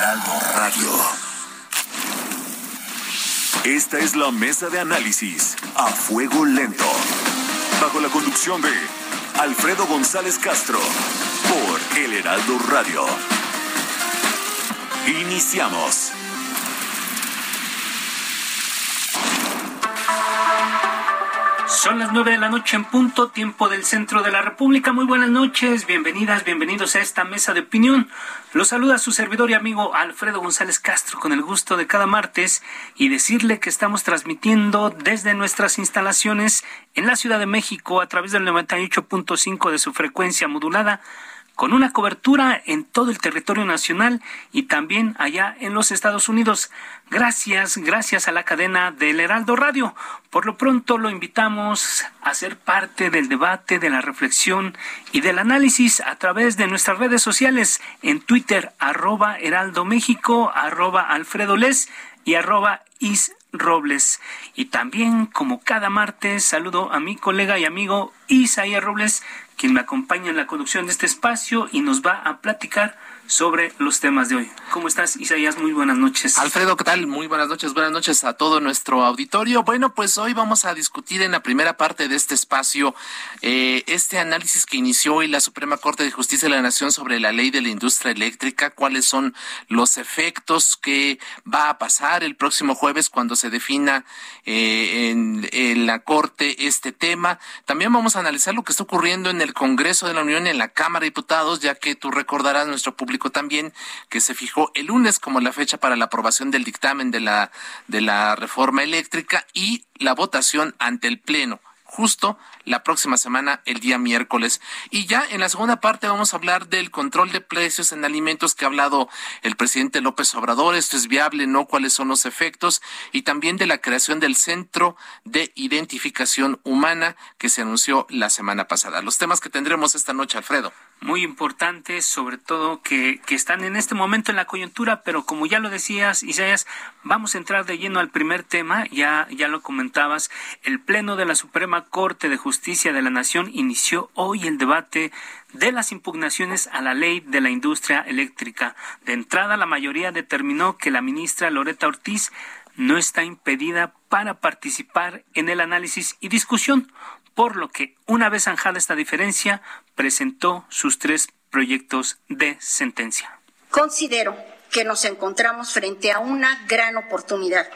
Heraldo Radio. Esta es la mesa de análisis a fuego lento. Bajo la conducción de Alfredo González Castro por El Heraldo Radio. Iniciamos. Son las nueve de la noche en punto, tiempo del centro de la República. Muy buenas noches, bienvenidas, bienvenidos a esta mesa de opinión. Los saluda su servidor y amigo Alfredo González Castro con el gusto de cada martes y decirle que estamos transmitiendo desde nuestras instalaciones en la Ciudad de México a través del 98.5 de su frecuencia modulada con una cobertura en todo el territorio nacional y también allá en los Estados Unidos. Gracias, gracias a la cadena del Heraldo Radio. Por lo pronto lo invitamos a ser parte del debate, de la reflexión y del análisis a través de nuestras redes sociales en Twitter, arroba Heraldo México, arroba Alfredo Les y arroba Is Robles. Y también, como cada martes, saludo a mi colega y amigo Isaías Robles, quien me acompaña en la conducción de este espacio y nos va a platicar sobre los temas de hoy. ¿Cómo estás, Isaías? Muy buenas noches. Alfredo, ¿qué tal? Muy buenas noches. Buenas noches a todo nuestro auditorio. Bueno, pues hoy vamos a discutir en la primera parte de este espacio eh, este análisis que inició hoy la Suprema Corte de Justicia de la Nación sobre la ley de la industria eléctrica, cuáles son los efectos que va a pasar el próximo jueves cuando se defina eh, en, en la Corte este tema. También vamos a analizar lo que está ocurriendo en el Congreso de la Unión, en la Cámara de Diputados, ya que tú recordarás nuestro público también que se fijó el lunes como la fecha para la aprobación del dictamen de la, de la reforma eléctrica y la votación ante el Pleno justo la próxima semana, el día miércoles. Y ya en la segunda parte vamos a hablar del control de precios en alimentos que ha hablado el presidente López Obrador. Esto es viable, ¿no? ¿Cuáles son los efectos? Y también de la creación del Centro de Identificación Humana que se anunció la semana pasada. Los temas que tendremos esta noche, Alfredo muy importantes, sobre todo que, que, están en este momento en la coyuntura, pero como ya lo decías, Isaías, vamos a entrar de lleno al primer tema, ya, ya lo comentabas, el Pleno de la Suprema Corte de Justicia de la Nación inició hoy el debate de las impugnaciones a la ley de la industria eléctrica. De entrada, la mayoría determinó que la ministra Loreta Ortiz no está impedida para participar en el análisis y discusión, por lo que, una vez zanjada esta diferencia, presentó sus tres proyectos de sentencia. Considero que nos encontramos frente a una gran oportunidad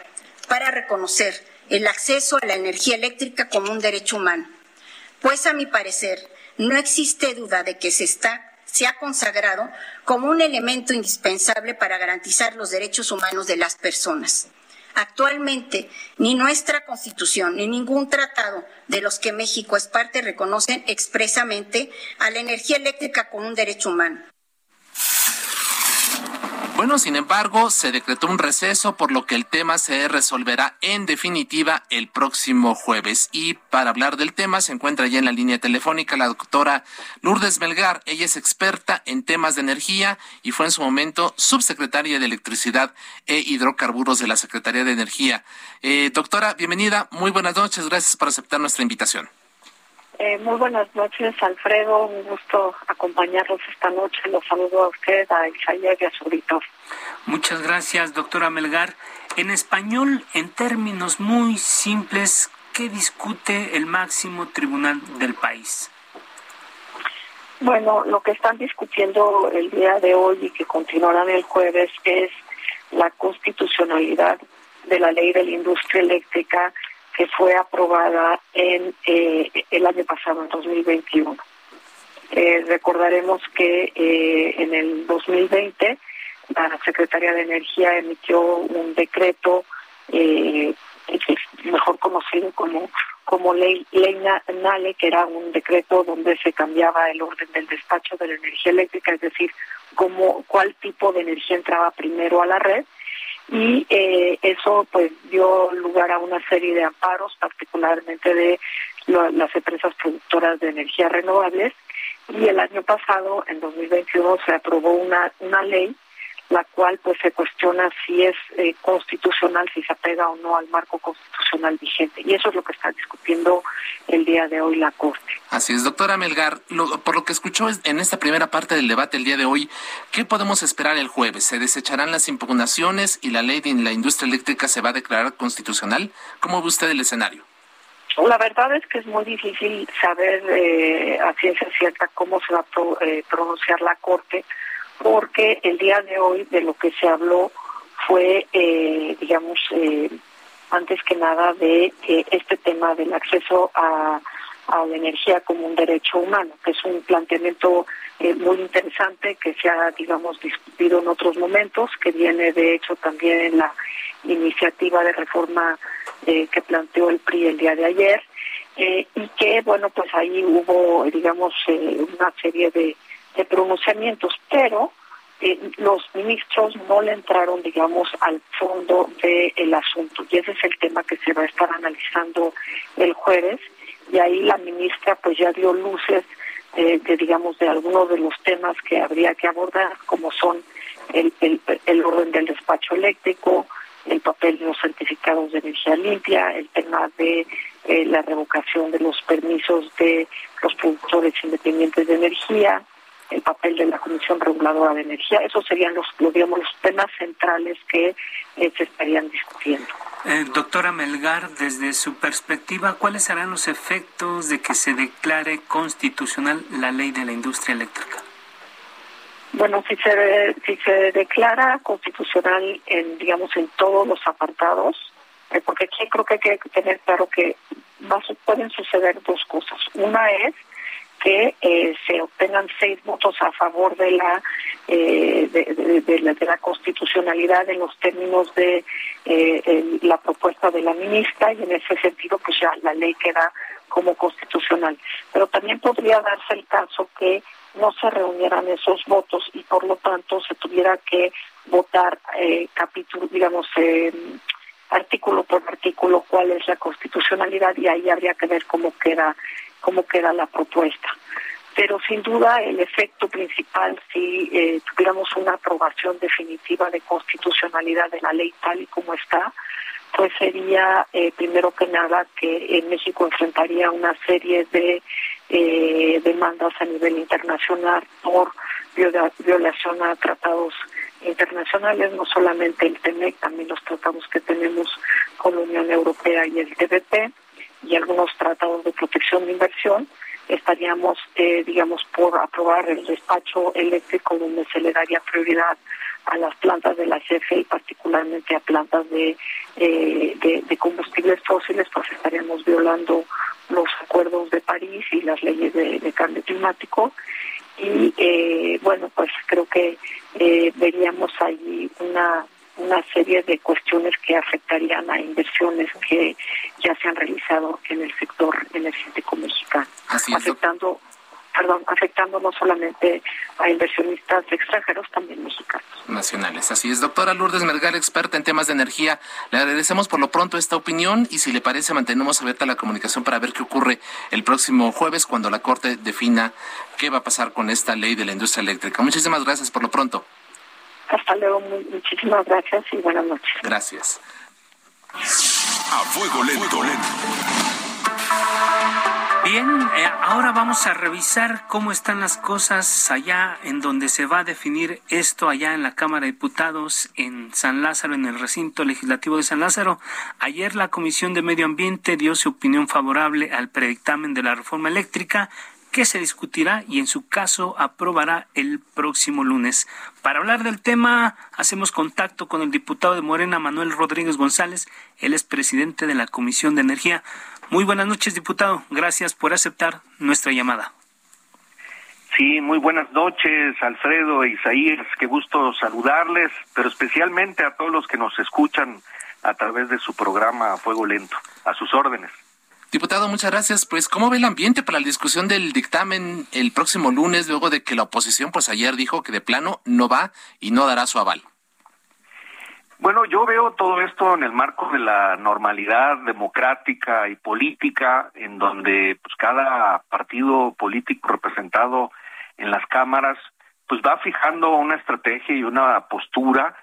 para reconocer el acceso a la energía eléctrica como un derecho humano, pues a mi parecer no existe duda de que se está se ha consagrado como un elemento indispensable para garantizar los derechos humanos de las personas. Actualmente, ni nuestra Constitución ni ningún tratado de los que México es parte reconocen expresamente a la energía eléctrica como un derecho humano. Bueno, sin embargo, se decretó un receso, por lo que el tema se resolverá en definitiva el próximo jueves. Y para hablar del tema se encuentra ya en la línea telefónica la doctora Lourdes Melgar. Ella es experta en temas de energía y fue en su momento subsecretaria de Electricidad e Hidrocarburos de la Secretaría de Energía. Eh, doctora, bienvenida. Muy buenas noches. Gracias por aceptar nuestra invitación. Eh, muy buenas noches, Alfredo. Un gusto acompañarlos esta noche. Los saludo a usted, a Isaías y a su auditor. Muchas gracias, doctora Melgar. En español, en términos muy simples, ¿qué discute el máximo tribunal del país? Bueno, lo que están discutiendo el día de hoy y que continuarán el jueves es la constitucionalidad de la ley de la industria eléctrica que fue aprobada en eh, el año pasado, en 2021. Eh, recordaremos que eh, en el 2020 la Secretaría de Energía emitió un decreto mejor conocido como como ley, ley NALE, que era un decreto donde se cambiaba el orden del despacho de la energía eléctrica, es decir, cómo, cuál tipo de energía entraba primero a la red y eh, eso pues dio lugar a una serie de amparos, particularmente de las empresas productoras de energías renovables y el año pasado, en 2021, se aprobó una, una ley, la cual pues se cuestiona si es eh, constitucional, si se apega o no al marco constitucional vigente. Y eso es lo que está discutiendo el día de hoy la Corte. Así es, doctora Melgar, por lo que escuchó en esta primera parte del debate el día de hoy, ¿qué podemos esperar el jueves? ¿Se desecharán las impugnaciones y la ley de la industria eléctrica se va a declarar constitucional? ¿Cómo ve usted el escenario? La verdad es que es muy difícil saber eh, a ciencia cierta cómo se va a eh, pronunciar la Corte, porque el día de hoy de lo que se habló fue, eh, digamos, antes que nada de este tema del acceso a, a, la energía como un derecho humano, que es un planteamiento muy interesante que se ha, digamos, discutido en otros momentos, que viene de hecho también en la iniciativa de reforma eh, que planteó el PRI el día de ayer eh, y que, bueno, pues ahí hubo, digamos, eh, una serie de, pronunciamientos, pero los ministros no le entraron, digamos, al fondo del asunto y ese es el tema que se va a estar analizando el jueves y ahí la ministra pues ya dio luces de, digamos, de algunos de los temas que habría que abordar, como son el, el, orden del despacho eléctrico, el papel de los certificados de energía limpia, el tema de eh, la revocación de los permisos de los productores independientes de energía, el papel de la Comisión Reguladora de Energía. Esos serían los, digamos, los temas centrales que eh, se estarían discutiendo. Eh, doctora Melgar, desde su perspectiva, ¿cuáles serán los efectos de que se declare constitucional la ley de la industria eléctrica? Bueno, si se, si se declara constitucional en, digamos, en todos los apartados, eh, porque aquí creo que hay que tener claro que pueden suceder dos cosas. Una es que eh, se obtengan seis votos a favor de la, eh, de, la, de la constitucionalidad en los términos de la propuesta de la ministra y en ese sentido pues ya la ley queda como constitucional. Pero también podría darse el caso que no se reunieran esos votos y por lo tanto se tuviera que votar eh, capítulo, digamos, eh, artículo por artículo cuál es la constitucionalidad y ahí habría que ver cómo queda cómo queda la propuesta. Pero sin duda el efecto principal, si eh, tuviéramos una aprobación definitiva de constitucionalidad de la ley tal y como está, pues sería eh, primero que nada que en México enfrentaría una serie de eh, demandas a nivel internacional por violación a tratados internacionales, no solamente el TEMEC, también los tratados que tenemos con la Unión Europea y el TBP y algunos tratados de protección de inversión, estaríamos, eh, digamos, por aprobar el despacho eléctrico donde se le daría prioridad a las plantas de la CFE y particularmente a plantas de, eh, de, combustibles fósiles, pues estaríamos violando los acuerdos de París y las leyes de, cambio climático. Y eh, bueno, pues creo que eh, veríamos ahí una una serie de cuestiones que afectarían a inversiones que ya se han realizado en el sector energético mexicano, afectando perdón, afectando no solamente a inversionistas extranjeros, también mexicanos. Nacionales, así es. Doctora Lourdes Mergal, experta en temas de energía, le agradecemos por lo pronto esta opinión y si le parece mantenemos abierta la comunicación para ver qué ocurre el próximo jueves cuando la Corte defina qué va a pasar con esta ley de la industria eléctrica. Muchísimas gracias por lo pronto. Hasta luego, muchísimas gracias y buenas noches. Gracias. A fuego lento. Bien, eh, ahora vamos a revisar cómo están las cosas allá en donde se va a definir esto, allá en la Cámara de Diputados en San Lázaro, en el recinto legislativo de San Lázaro. Ayer la Comisión de Medio Ambiente dio su opinión favorable al predictamen de la reforma eléctrica que se discutirá y en su caso aprobará el próximo lunes. Para hablar del tema, hacemos contacto con el diputado de Morena, Manuel Rodríguez González. Él es presidente de la Comisión de Energía. Muy buenas noches, diputado. Gracias por aceptar nuestra llamada. Sí, muy buenas noches, Alfredo e Isaías. Qué gusto saludarles, pero especialmente a todos los que nos escuchan a través de su programa Fuego Lento. A sus órdenes. Diputado, muchas gracias. Pues, ¿cómo ve el ambiente para la discusión del dictamen el próximo lunes, luego de que la oposición, pues ayer dijo que de plano no va y no dará su aval? Bueno, yo veo todo esto en el marco de la normalidad democrática y política, en donde pues cada partido político representado en las cámaras pues va fijando una estrategia y una postura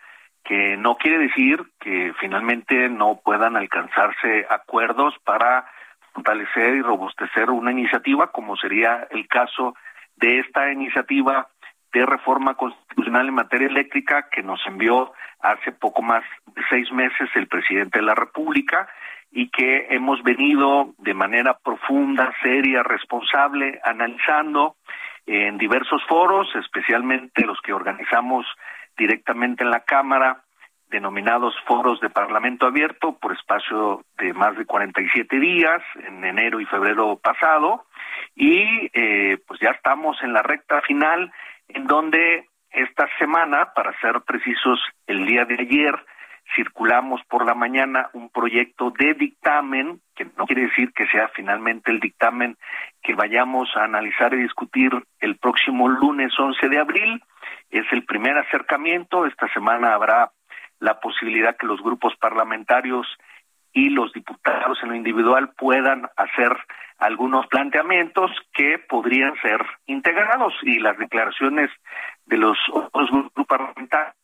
que no quiere decir que finalmente no puedan alcanzarse acuerdos para fortalecer y robustecer una iniciativa, como sería el caso de esta iniciativa de reforma constitucional en materia eléctrica que nos envió hace poco más de seis meses el presidente de la República y que hemos venido de manera profunda, seria, responsable, analizando en diversos foros, especialmente los que organizamos directamente en la Cámara, denominados foros de Parlamento Abierto por espacio de más de 47 días en enero y febrero pasado y eh, pues ya estamos en la recta final en donde esta semana, para ser precisos, el día de ayer circulamos por la mañana un proyecto de dictamen, que no quiere decir que sea finalmente el dictamen que vayamos a analizar y discutir el próximo lunes 11 de abril. Es el primer acercamiento. Esta semana habrá la posibilidad que los grupos parlamentarios y los diputados en lo individual puedan hacer algunos planteamientos que podrían ser integrados y las declaraciones de los otros grupos parlamentarios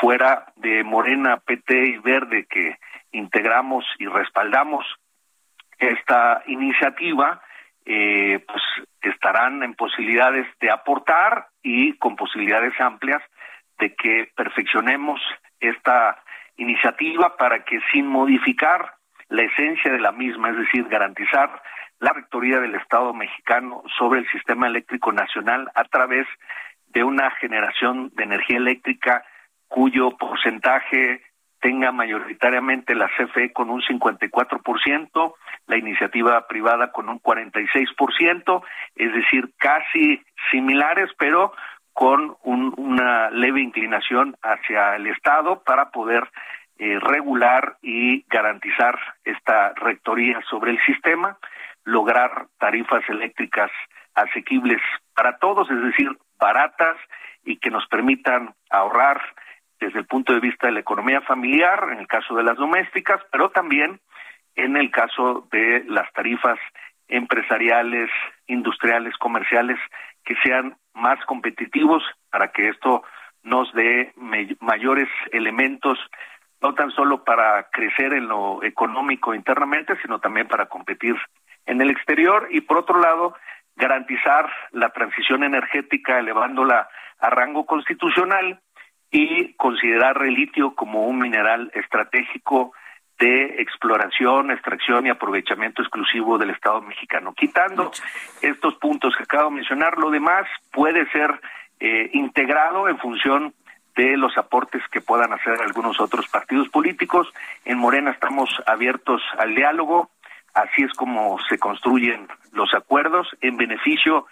fuera de Morena, PT y Verde que integramos y respaldamos esta iniciativa, eh, pues estarán en posibilidades de aportar y con posibilidades amplias de que perfeccionemos esta iniciativa para que sin modificar la esencia de la misma, es decir, garantizar la rectoría del Estado mexicano sobre el sistema eléctrico nacional a través de una generación de energía eléctrica cuyo porcentaje tenga mayoritariamente la CFE con un 54%, la iniciativa privada con un 46%, es decir, casi similares, pero con una leve inclinación hacia el Estado para poder eh, regular y garantizar esta rectoría sobre el sistema, lograr tarifas eléctricas asequibles para todos, es decir, baratas y que nos permitan ahorrar desde el punto de vista de la economía familiar, en el caso de las domésticas, pero también en el caso de las tarifas empresariales, industriales, comerciales, que sean más competitivos para que esto nos dé mayores elementos, no tan solo para crecer en lo económico internamente, sino también para competir en el exterior y por otro lado, garantizar la transición energética elevándola a rango constitucional y considerar el litio como un mineral estratégico de exploración, extracción y aprovechamiento exclusivo del Estado mexicano. Quitando estos puntos que acabo de mencionar, lo demás puede ser eh, integrado en función de los aportes que puedan hacer algunos otros partidos políticos. En Morena estamos abiertos al diálogo, así es como se construyen los acuerdos en beneficio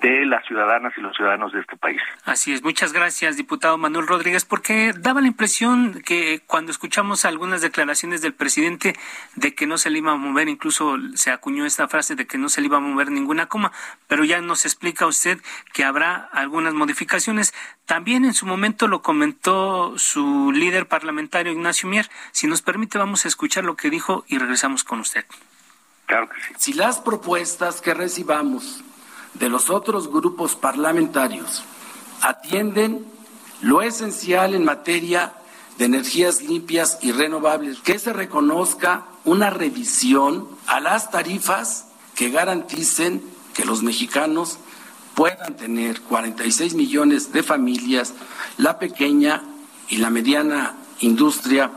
de las ciudadanas y los ciudadanos de este país. Así es, muchas gracias, diputado Manuel Rodríguez, porque daba la impresión que cuando escuchamos algunas declaraciones del presidente de que no se le iba a mover, incluso se acuñó esta frase de que no se le iba a mover ninguna coma, pero ya nos explica usted que habrá algunas modificaciones. También en su momento lo comentó su líder parlamentario, Ignacio Mier. Si nos permite, vamos a escuchar lo que dijo y regresamos con usted. Claro que sí. Si las propuestas que recibamos de los otros grupos parlamentarios atienden lo esencial en materia de energías limpias y renovables, que se reconozca una revisión a las tarifas que garanticen que los mexicanos puedan tener 46 millones de familias, la pequeña y la mediana industria,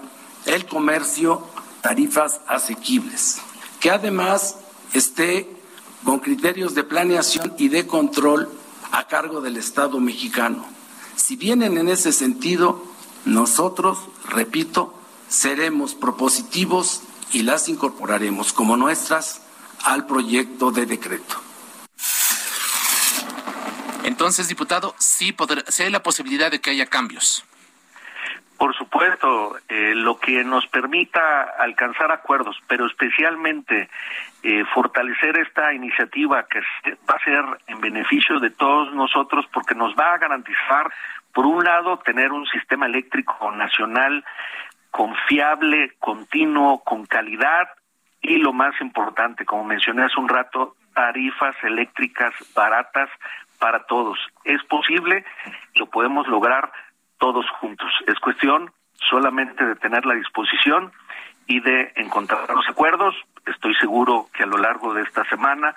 el comercio, tarifas asequibles, que además esté con criterios de planeación y de control a cargo del Estado mexicano. Si vienen en ese sentido, nosotros, repito, seremos propositivos y las incorporaremos como nuestras al proyecto de decreto. Entonces, diputado, sí, podrá, sí hay la posibilidad de que haya cambios. Por supuesto, eh, lo que nos permita alcanzar acuerdos, pero especialmente eh, fortalecer esta iniciativa que va a ser en beneficio de todos nosotros porque nos va a garantizar, por un lado, tener un sistema eléctrico nacional confiable, continuo, con calidad y lo más importante, como mencioné hace un rato, tarifas eléctricas baratas para todos. Es posible, lo podemos lograr todos juntos. Es cuestión solamente de tener la disposición y de encontrar los acuerdos. Estoy seguro que a lo largo de esta semana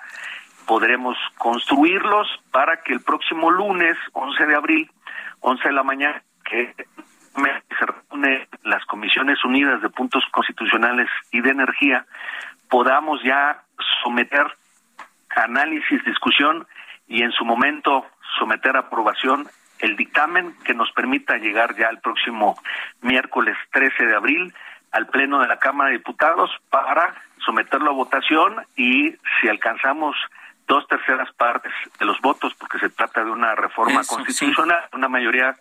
podremos construirlos para que el próximo lunes, 11 de abril, 11 de la mañana, que se reúne las Comisiones Unidas de Puntos Constitucionales y de Energía, podamos ya someter análisis, discusión y en su momento someter aprobación el dictamen que nos permita llegar ya el próximo miércoles 13 de abril al Pleno de la Cámara de Diputados para someterlo a votación y si alcanzamos dos terceras partes de los votos, porque se trata de una reforma constitucional, una mayoría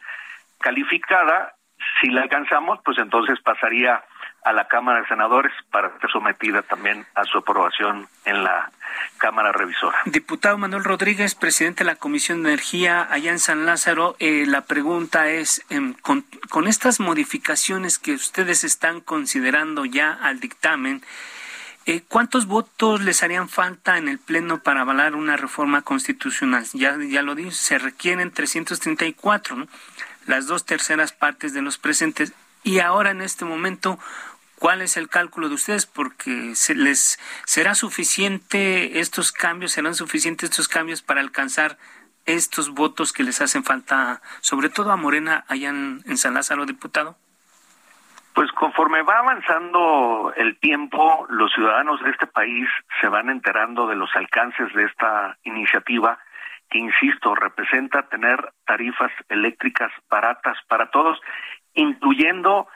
calificada, si la alcanzamos, pues entonces pasaría a la Cámara de Senadores para ser sometida también a su aprobación en la Cámara Revisora. Diputado Manuel Rodríguez, presidente de la Comisión de Energía allá en San Lázaro, eh, la pregunta es, em, con, con estas modificaciones que ustedes están considerando ya al dictamen, eh, ¿Cuántos votos les harían falta en el Pleno para avalar una reforma constitucional? Ya, ya lo dije, se requieren 334, ¿no? las dos terceras partes de los presentes. Y ahora en este momento, ¿Cuál es el cálculo de ustedes? Porque se les será suficiente estos cambios, serán suficientes estos cambios para alcanzar estos votos que les hacen falta, sobre todo a Morena allá en, San Lázaro, diputado. Pues conforme va avanzando el tiempo, los ciudadanos de este país se van enterando de los alcances de esta iniciativa que, insisto, representa tener tarifas eléctricas baratas para todos, incluyendo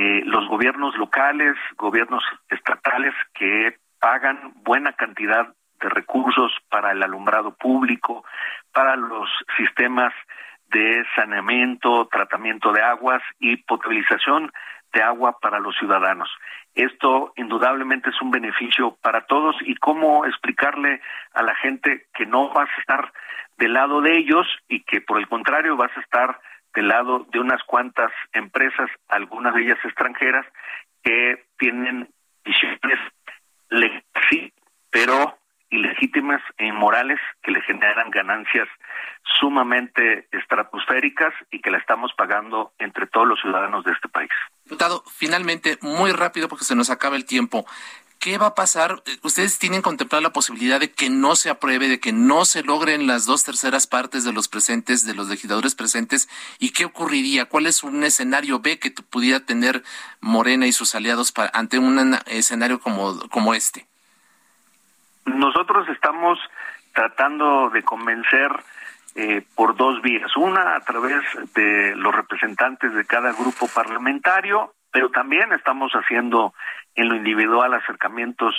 eh, los gobiernos locales, gobiernos estatales que pagan buena cantidad de recursos para el alumbrado público, para los sistemas de saneamiento, tratamiento de aguas y potabilización de agua para los ciudadanos. Esto indudablemente es un beneficio para todos y cómo explicarle a la gente que no vas a estar del lado de ellos y que por el contrario vas a estar del lado de unas cuantas empresas, algunas de ellas extranjeras, que tienen visiones sí, pero ilegítimas e inmorales que le generan ganancias sumamente estratosféricas y que la estamos pagando entre todos los ciudadanos de este país. Diputado, finalmente, muy rápido porque se nos acaba el tiempo. ¿Qué va a pasar? ¿Ustedes tienen contemplado la posibilidad de que no se apruebe, de que no se logren las dos terceras partes de los presentes, de los legisladores presentes? ¿Y qué ocurriría? ¿Cuál es un escenario B que pudiera tener Morena y sus aliados ante un escenario como, como este? Nosotros estamos tratando de convencer eh, por dos vías. Una, a través de los representantes de cada grupo parlamentario, pero también estamos haciendo en lo individual acercamientos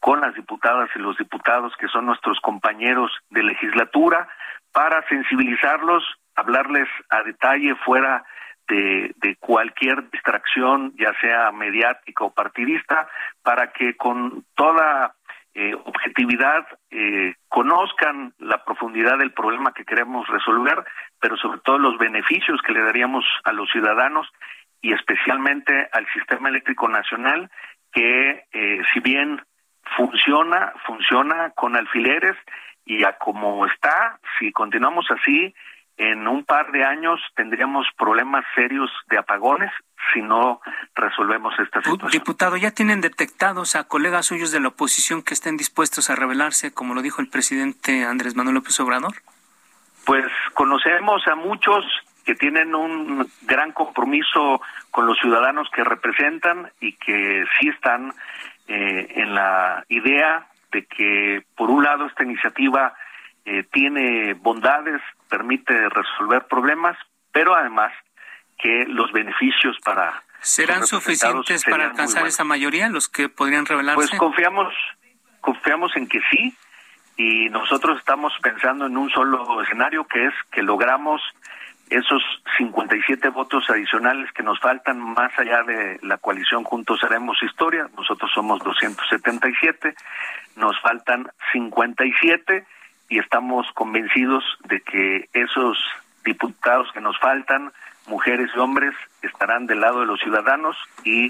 con las diputadas y los diputados que son nuestros compañeros de legislatura para sensibilizarlos, hablarles a detalle fuera de, cualquier distracción, ya sea mediática o partidista, para que con toda eh, objetividad eh, conozcan la profundidad del problema que queremos resolver, pero sobre todo los beneficios que le daríamos a los ciudadanos y especialmente al sistema eléctrico nacional que eh, si bien funciona, funciona con alfileres y a como está, si continuamos así, en un par de años tendríamos problemas serios de apagones si no resolvemos esta situación. Diputado, ¿ya tienen detectados a colegas suyos de la oposición que estén dispuestos a rebelarse, como lo dijo el presidente Andrés Manuel López Obrador? Pues conocemos a muchos que tienen un gran compromiso con los ciudadanos que representan y que sí están eh, en la idea de que, por un lado, esta iniciativa eh, tiene bondades, permite resolver problemas, pero además que los beneficios para... ¿Serán suficientes para alcanzar esa mayoría, los que podrían revelarse? Pues confiamos, confiamos en que sí, y nosotros estamos pensando en un solo escenario, que es que logramos esos 57 votos adicionales que nos faltan más allá de la coalición Juntos Haremos Historia, nosotros somos 277, nos faltan 57 y estamos convencidos de que esos diputados que nos faltan, mujeres y hombres, estarán del lado de los ciudadanos y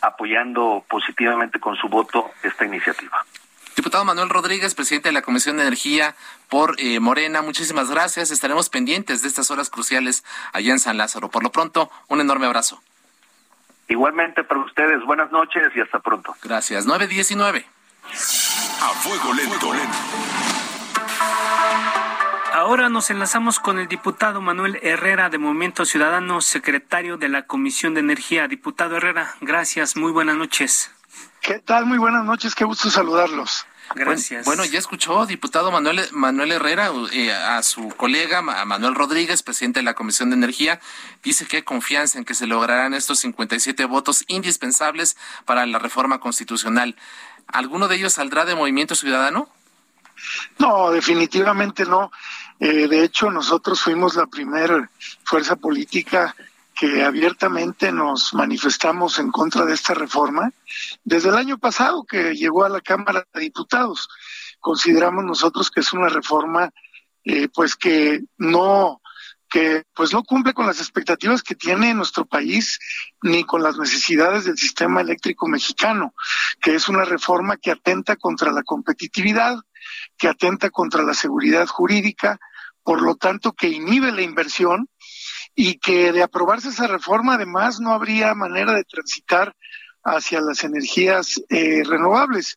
apoyando positivamente con su voto esta iniciativa. Diputado Manuel Rodríguez, presidente de la Comisión de Energía por eh, Morena, muchísimas gracias. Estaremos pendientes de estas horas cruciales allá en San Lázaro. Por lo pronto, un enorme abrazo. Igualmente para ustedes, buenas noches y hasta pronto. Gracias. 919. A fuego lento. Ahora nos enlazamos con el diputado Manuel Herrera de Movimiento Ciudadano, secretario de la Comisión de Energía. Diputado Herrera, gracias, muy buenas noches. ¿Qué tal? Muy buenas noches, qué gusto saludarlos. Gracias. Bueno, ya escuchó, diputado Manuel, Manuel Herrera, eh, a su colega a Manuel Rodríguez, presidente de la Comisión de Energía, dice que hay confianza en que se lograrán estos 57 votos indispensables para la reforma constitucional. ¿Alguno de ellos saldrá de Movimiento Ciudadano? No, definitivamente no. Eh, de hecho, nosotros fuimos la primera fuerza política que abiertamente nos manifestamos en contra de esta reforma desde el año pasado que llegó a la Cámara de Diputados. Consideramos nosotros que es una reforma eh, pues que no que pues no cumple con las expectativas que tiene nuestro país ni con las necesidades del sistema eléctrico mexicano, que es una reforma que atenta contra la competitividad, que atenta contra la seguridad jurídica, por lo tanto que inhibe la inversión y que de aprobarse esa reforma además no habría manera de transitar hacia las energías eh, renovables.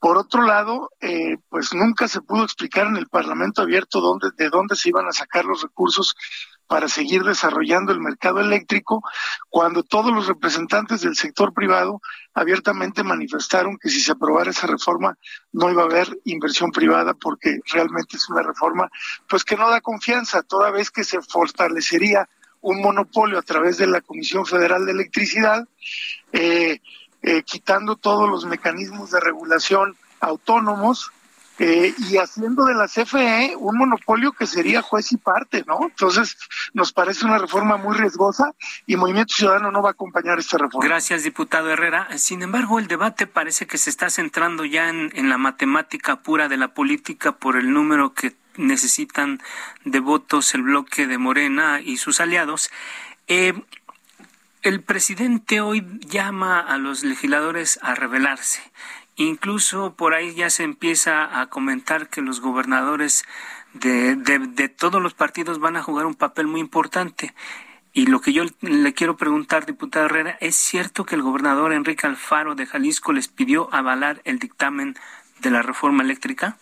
Por otro lado, eh, pues nunca se pudo explicar en el Parlamento abierto dónde, de dónde se iban a sacar los recursos para seguir desarrollando el mercado eléctrico, cuando todos los representantes del sector privado abiertamente manifestaron que si se aprobara esa reforma no iba a haber inversión privada porque realmente es una reforma pues que no da confianza, toda vez que se fortalecería un monopolio a través de la Comisión Federal de Electricidad, eh, eh, quitando todos los mecanismos de regulación autónomos eh, y haciendo de la CFE un monopolio que sería juez y parte, ¿no? Entonces, nos parece una reforma muy riesgosa y Movimiento Ciudadano no va a acompañar esta reforma. Gracias, diputado Herrera. Sin embargo, el debate parece que se está centrando ya en, la matemática pura de la política por el número que necesitan de votos el bloque de Morena y sus aliados. Eh, el presidente hoy llama a los legisladores a rebelarse. Incluso por ahí ya se empieza a comentar que los gobernadores de, de, todos los partidos van a jugar un papel muy importante. Y lo que yo le quiero preguntar, diputado Herrera, ¿es cierto que el gobernador Enrique Alfaro de Jalisco les pidió avalar el dictamen de la reforma eléctrica?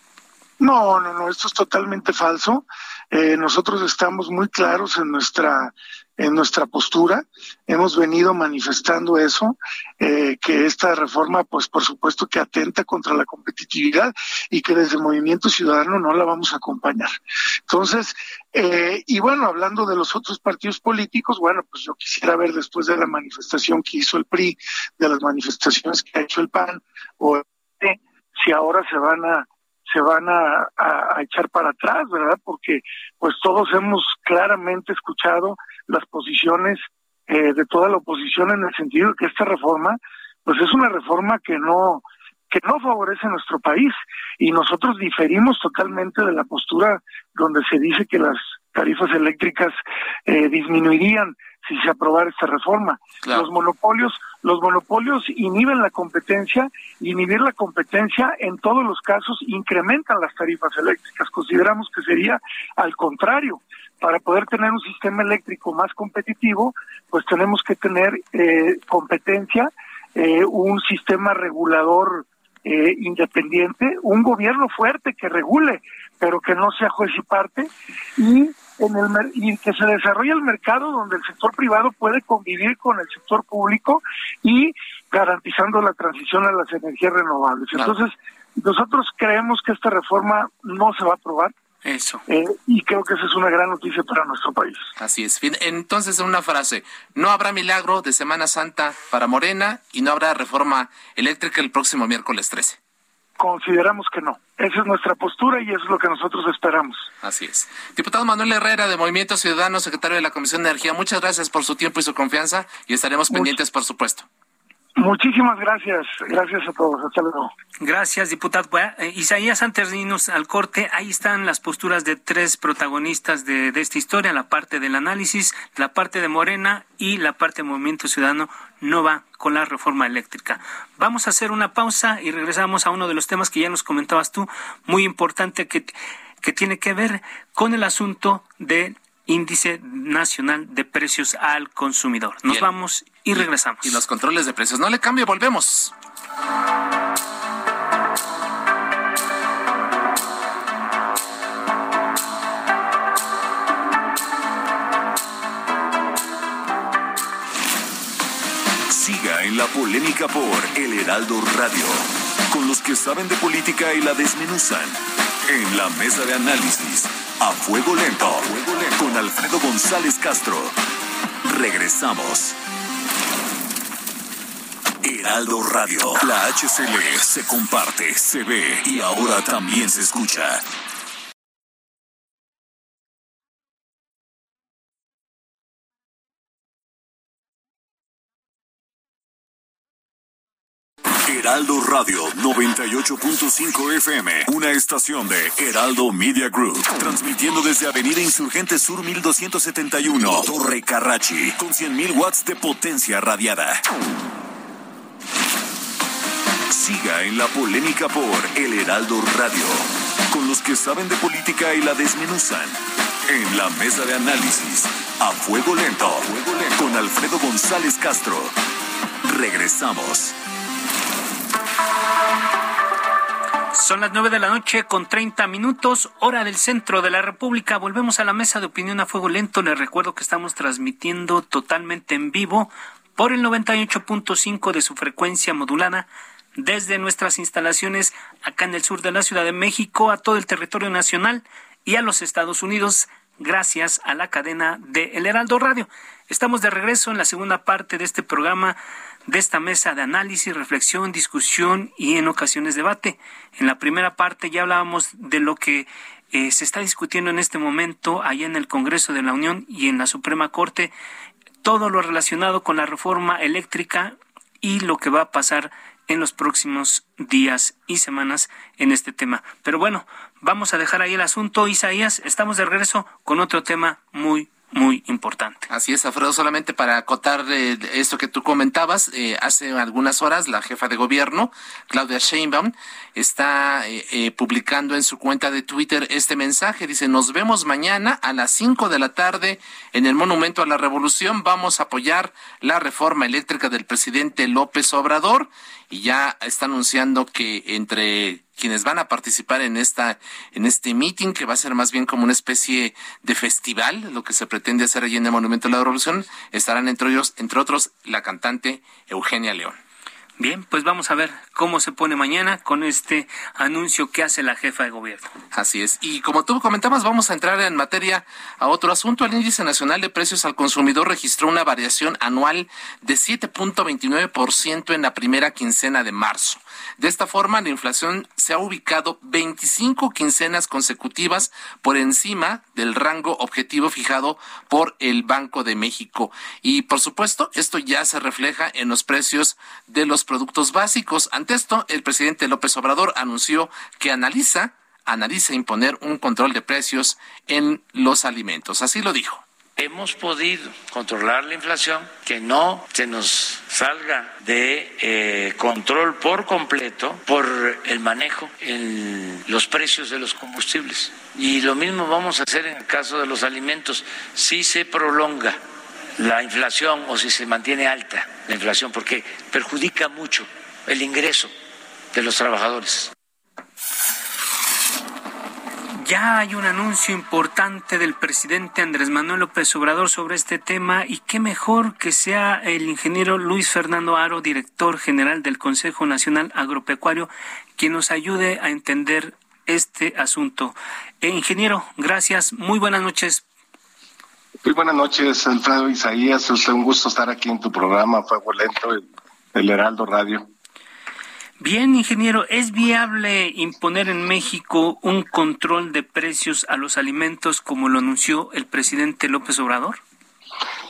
No, no, no, esto es totalmente falso. Eh, nosotros estamos muy claros en nuestra en nuestra postura. Hemos venido manifestando eso, eh, que esta reforma, pues por supuesto que atenta contra la competitividad y que desde Movimiento Ciudadano no la vamos a acompañar. Entonces, eh, y bueno, hablando de los otros partidos políticos, bueno, pues yo quisiera ver después de la manifestación que hizo el PRI, de las manifestaciones que ha hecho el PAN, o si ahora se van a se van a, a, echar para atrás, ¿verdad? Porque pues todos hemos claramente escuchado las posiciones eh, de toda la oposición en el sentido de que esta reforma pues es una reforma que no que no favorece a nuestro país y nosotros diferimos totalmente de la postura donde se dice que las tarifas eléctricas eh, disminuirían si se aprobara esta reforma. Los monopolios, los monopolios inhiben la competencia y inhibir la competencia en todos los casos incrementan las tarifas eléctricas. Consideramos que sería al contrario. Para poder tener un sistema eléctrico más competitivo, pues tenemos que tener eh, competencia, eh, un sistema regulador eh, independiente, un gobierno fuerte que regule, pero que no sea juez y parte, y en el y que se desarrolle el mercado donde el sector privado puede convivir con el sector público y garantizando la transición a las energías renovables. Entonces, nosotros creemos que esta reforma no se va a aprobar. Eso. Eh, y creo que esa es una gran noticia para nuestro país. Así es. Entonces, en una frase, no habrá milagro de Semana Santa para Morena y no habrá reforma eléctrica el próximo miércoles 13. Consideramos que no. Esa es nuestra postura y eso es lo que nosotros esperamos. Así es. Diputado Manuel Herrera, de Movimiento Ciudadano, secretario de la Comisión de Energía, muchas gracias por su tiempo y su confianza y estaremos pendientes, por supuesto. Muchísimas gracias. Gracias a todos. Hasta luego. Gracias, diputado. Eh, Isaías, antes de al corte, ahí están las posturas de tres protagonistas de, de, esta historia, la parte del análisis, la parte de Morena y la parte de Movimiento Ciudadano no va con la reforma eléctrica. Vamos a hacer una pausa y regresamos a uno de los temas que ya nos comentabas tú, muy importante que, que tiene que ver con el asunto del índice nacional de precios al consumidor. Nos Bien. vamos y regresamos. Y los controles de precios. No le cambie, volvemos. Siga en la polémica por El Heraldo Radio, con los que saben de política y la desmenuzan. En la mesa de análisis, a fuego lento, con Alfredo González Castro. Regresamos. Heraldo Radio. La HCL se comparte, se ve y ahora también se escucha. Heraldo Radio 98.5 FM, una estación de Heraldo Media Group, transmitiendo desde Avenida Insurgente Sur 1271, Torre Carrachi, con 100.000 watts de potencia radiada. Siga en la polémica por El Heraldo Radio, con los que saben de política y la desmenuzan. En la mesa de análisis, a fuego lento, a fuego lento. con Alfredo González Castro. Regresamos. Son las nueve de la noche con 30 minutos, hora del centro de la República. Volvemos a la mesa de opinión a fuego lento. Les recuerdo que estamos transmitiendo totalmente en vivo por el 98.5 de su frecuencia modulada desde nuestras instalaciones acá en el sur de la Ciudad de México a todo el territorio nacional y a los Estados Unidos gracias a la cadena de El Heraldo Radio. Estamos de regreso en la segunda parte de este programa, de esta mesa de análisis, reflexión, discusión y en ocasiones debate. En la primera parte ya hablábamos de lo que eh, se está discutiendo en este momento allá en el Congreso de la Unión y en la Suprema Corte, todo lo relacionado con la reforma eléctrica y lo que va a pasar en los próximos días y semanas en este tema. Pero bueno, vamos a dejar ahí el asunto. Isaías, estamos de regreso con otro tema muy, muy importante. Así es, Alfredo, solamente para acotar eh, esto que tú comentabas, eh, hace algunas horas la jefa de gobierno, Claudia Sheinbaum, está eh, eh, publicando en su cuenta de Twitter este mensaje. Dice, nos vemos mañana a las 5 de la tarde en el Monumento a la Revolución. Vamos a apoyar la reforma eléctrica del presidente López Obrador y ya está anunciando que entre quienes van a participar en esta en este meeting que va a ser más bien como una especie de festival, lo que se pretende hacer allí en el Monumento a la Revolución, estarán entre ellos entre otros la cantante Eugenia León. Bien, pues vamos a ver cómo se pone mañana con este anuncio que hace la jefa de gobierno. Así es. Y como tú comentabas, vamos a entrar en materia a otro asunto. El índice nacional de precios al consumidor registró una variación anual de 7.29% en la primera quincena de marzo. De esta forma, la inflación se ha ubicado 25 quincenas consecutivas por encima del rango objetivo fijado por el Banco de México. Y por supuesto, esto ya se refleja en los precios de los productos básicos. Ante esto, el presidente López Obrador anunció que analiza analiza imponer un control de precios en los alimentos. Así lo dijo hemos podido controlar la inflación, que no se nos salga de eh, control por completo por el manejo en los precios de los combustibles. Y lo mismo vamos a hacer en el caso de los alimentos. Si se prolonga la inflación o si se mantiene alta la inflación, porque perjudica mucho el ingreso de los trabajadores. Ya hay un anuncio importante del presidente Andrés Manuel López Obrador sobre este tema y qué mejor que sea el ingeniero Luis Fernando Aro, director general del Consejo Nacional Agropecuario, quien nos ayude a entender este asunto. Eh, ingeniero, gracias. Muy buenas noches. Muy buenas noches, Alfredo Isaías. Es un gusto estar aquí en tu programa Fuego Lento, el Heraldo Radio. Bien, ingeniero, ¿es viable imponer en México un control de precios a los alimentos como lo anunció el presidente López Obrador?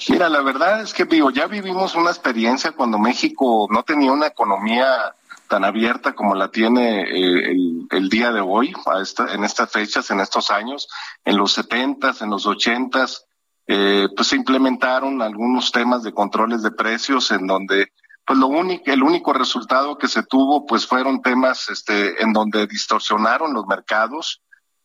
Mira, la verdad es que digo, ya vivimos una experiencia cuando México no tenía una economía tan abierta como la tiene eh, el, día de hoy, a esta, en estas fechas, en estos años, en los setentas, en los ochentas, eh, pues se implementaron algunos temas de controles de precios en donde pues lo único, el único resultado que se tuvo, pues fueron temas, este, en donde distorsionaron los mercados,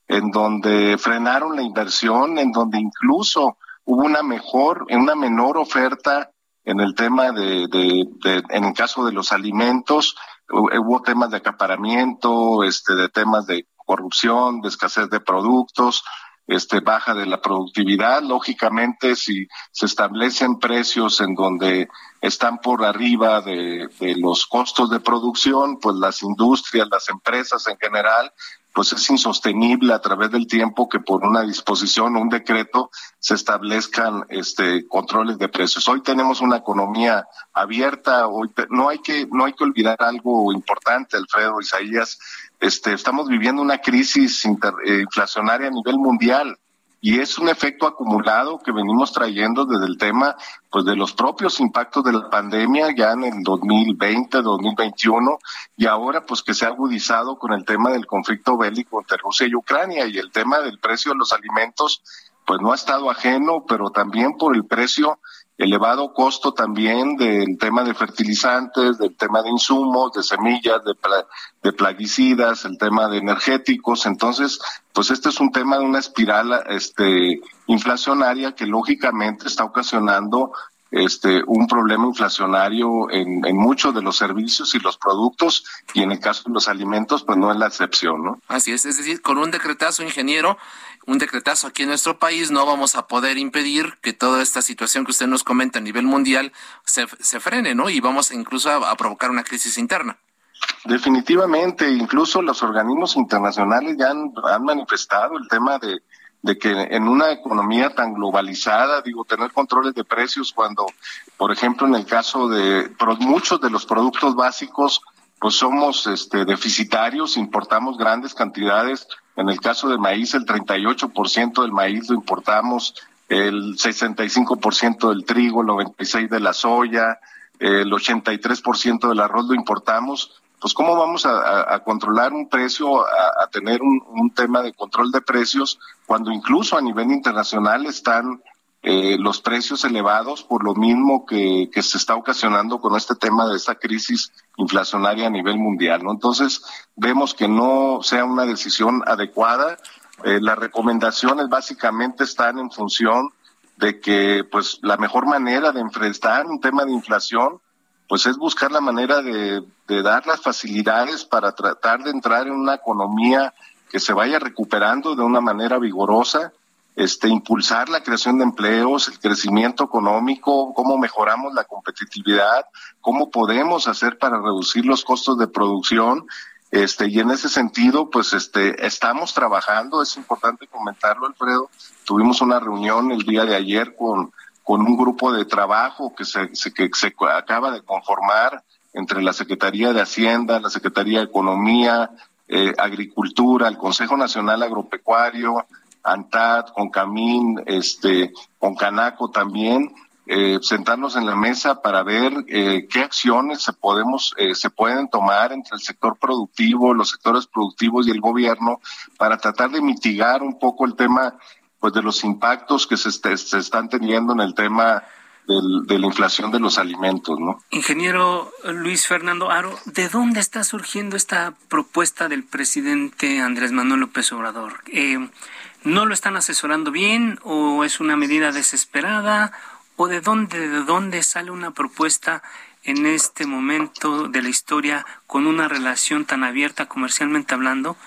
en donde frenaron la inversión, en donde incluso hubo una mejor, una menor oferta en el tema de, de, de, en el caso de los alimentos, hubo temas de acaparamiento, este, de temas de corrupción, de escasez de productos, este, baja de la productividad. Lógicamente, si se establecen precios en donde están por arriba de, los costos de producción, pues las industrias, las empresas en general, pues es insostenible a través del tiempo que por una disposición o un decreto se establezcan este controles de precios. Hoy tenemos una economía abierta, hoy no hay que no hay que olvidar algo importante, Alfredo Isaías, este estamos viviendo una crisis eh, inflacionaria a nivel mundial y es un efecto acumulado que venimos trayendo desde el tema pues de los propios impactos de la pandemia ya en el 2020, 2021 y ahora pues que se ha agudizado con el tema del conflicto bélico entre Rusia y Ucrania y el tema del precio de los alimentos pues no ha estado ajeno, pero también por el precio elevado costo también del tema de fertilizantes, del tema de insumos, de semillas, de, plaguicidas, el tema de energéticos. Entonces, pues este es un tema de una espiral este, inflacionaria que lógicamente está ocasionando este, un problema inflacionario en, en, muchos de los servicios y los productos y en el caso de los alimentos, pues no es la excepción, ¿no? Así es, es decir, con un decretazo, ingeniero, un decretazo aquí en nuestro país, no vamos a poder impedir que toda esta situación que usted nos comenta a nivel mundial se, se frene, ¿no? Y vamos incluso a, a provocar una crisis interna. Definitivamente, incluso los organismos internacionales ya han, han manifestado el tema de de que en una economía tan globalizada, digo, tener controles de precios cuando, por ejemplo, en el caso de muchos de los productos básicos, pues somos este, deficitarios, importamos grandes cantidades. En el caso del maíz, el 38% del maíz lo importamos, el 65% del trigo, el 96% de la soya, el 83% del arroz lo importamos pues cómo vamos a, controlar un precio, a, tener un, tema de control de precios, cuando incluso a nivel internacional están eh, los precios elevados por lo mismo que, se está ocasionando con este tema de esta crisis inflacionaria a nivel mundial, ¿no? Entonces, vemos que no sea una decisión adecuada. Eh, las recomendaciones básicamente están en función de que, pues, la mejor manera de enfrentar un tema de inflación pues es buscar la manera de, dar las facilidades para tratar de entrar en una economía que se vaya recuperando de una manera vigorosa, este, impulsar la creación de empleos, el crecimiento económico, cómo mejoramos la competitividad, cómo podemos hacer para reducir los costos de producción, este, y en ese sentido, pues, este, estamos trabajando, es importante comentarlo, Alfredo, tuvimos una reunión el día de ayer con con un grupo de trabajo que se, que se acaba de conformar entre la Secretaría de Hacienda, la Secretaría de Economía, eh, Agricultura, el Consejo Nacional Agropecuario, ANTAD, con Camín, este, con Canaco también, eh, sentarnos en la mesa para ver eh, qué acciones se podemos se pueden tomar entre el sector productivo, los sectores productivos y el gobierno para tratar de mitigar un poco el tema pues de los impactos que se, se están teniendo en el tema del, de la inflación de los alimentos, ¿no? Ingeniero Luis Fernando Aro, ¿de dónde está surgiendo esta propuesta del presidente Andrés Manuel López Obrador? Eh, ¿No lo están asesorando bien o es una medida desesperada? ¿O de dónde, de dónde sale una propuesta en este momento de la historia con una relación tan abierta comercialmente hablando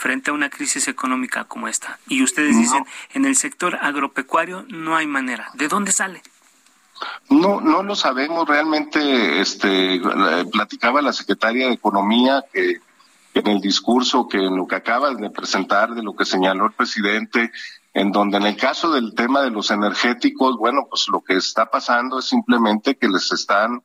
frente a una crisis económica como esta. Y ustedes dicen, en el sector agropecuario no hay manera. ¿De dónde sale? No, no lo sabemos realmente. Este, platicaba la secretaria de Economía que en el discurso que en lo que acaba de presentar, de lo que señaló el presidente, en donde en el caso del tema de los energéticos, bueno, pues lo que está pasando es simplemente que les están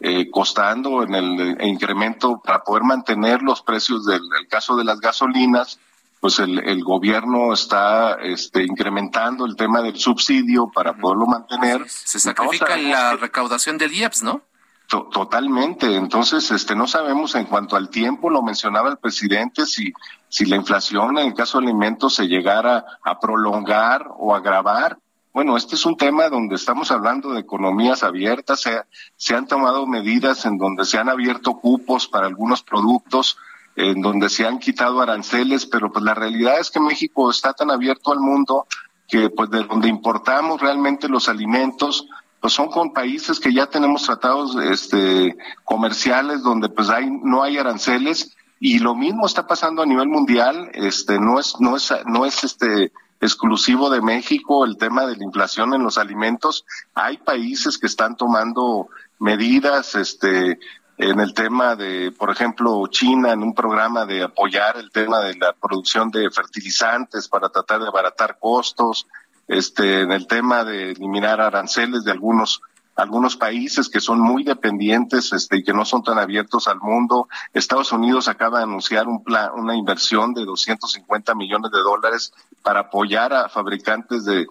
eh, costando en el, incremento para poder mantener los precios del caso de las gasolinas, pues el, el gobierno está este, incrementando el tema del subsidio para poderlo mantener. Se sacrifica la recaudación del IEPS, ¿no? totalmente. Entonces, este, no sabemos en cuanto al tiempo, lo mencionaba el presidente, si, si la inflación en el caso de alimentos se llegara a prolongar o agravar. Bueno, este es un tema donde estamos hablando de economías abiertas, se, se han tomado medidas en donde se han abierto cupos para algunos productos, en donde se han quitado aranceles, pero pues la realidad es que México está tan abierto al mundo que pues de donde importamos realmente los alimentos pues son con países que ya tenemos tratados este comerciales donde pues hay no hay aranceles y lo mismo está pasando a nivel mundial, este no es no es no es este exclusivo de México el tema de la inflación en los alimentos, hay países que están tomando medidas este en el tema de, por ejemplo, China en un programa de apoyar el tema de la producción de fertilizantes para tratar de abaratar costos, este, en el tema de eliminar aranceles de algunos algunos países que son muy dependientes este, y que no son tan abiertos al mundo. Estados Unidos acaba de anunciar un plan, una inversión de 250 millones de dólares para apoyar a fabricantes de,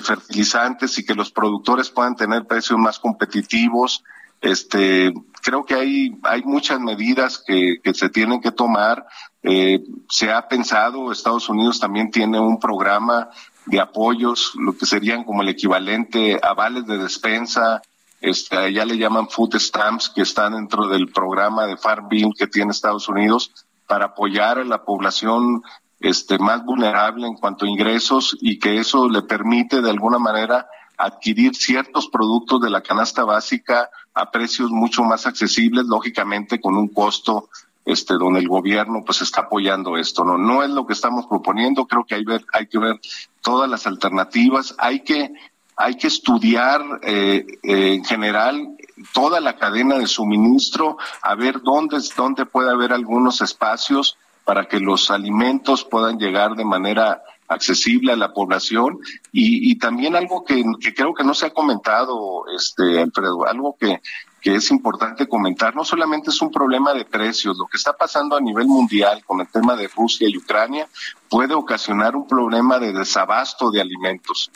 fertilizantes y que los productores puedan tener precios más competitivos. Este, creo que hay, hay muchas medidas que, que se tienen que tomar. Eh, se ha pensado, Estados Unidos también tiene un programa de apoyos, lo que serían como el equivalente a vales de despensa, este, ya le llaman food stamps, que están dentro del programa de Farm Bill que tiene Estados Unidos para apoyar a la población este, más vulnerable en cuanto a ingresos y que eso le permite de alguna manera adquirir ciertos productos de la canasta básica a precios mucho más accesibles, lógicamente con un costo este donde el gobierno pues está apoyando esto no no es lo que estamos proponiendo creo que hay ver hay que ver todas las alternativas hay que hay que estudiar eh, eh, en general toda la cadena de suministro a ver dónde dónde puede haber algunos espacios para que los alimentos puedan llegar de manera accesible a la población. Y, y también algo que, que, creo que no se ha comentado, este Alfredo, algo que, que es importante comentar, no solamente es un problema de precios, lo que está pasando a nivel mundial con el tema de Rusia y Ucrania puede ocasionar un problema de desabasto de alimentos.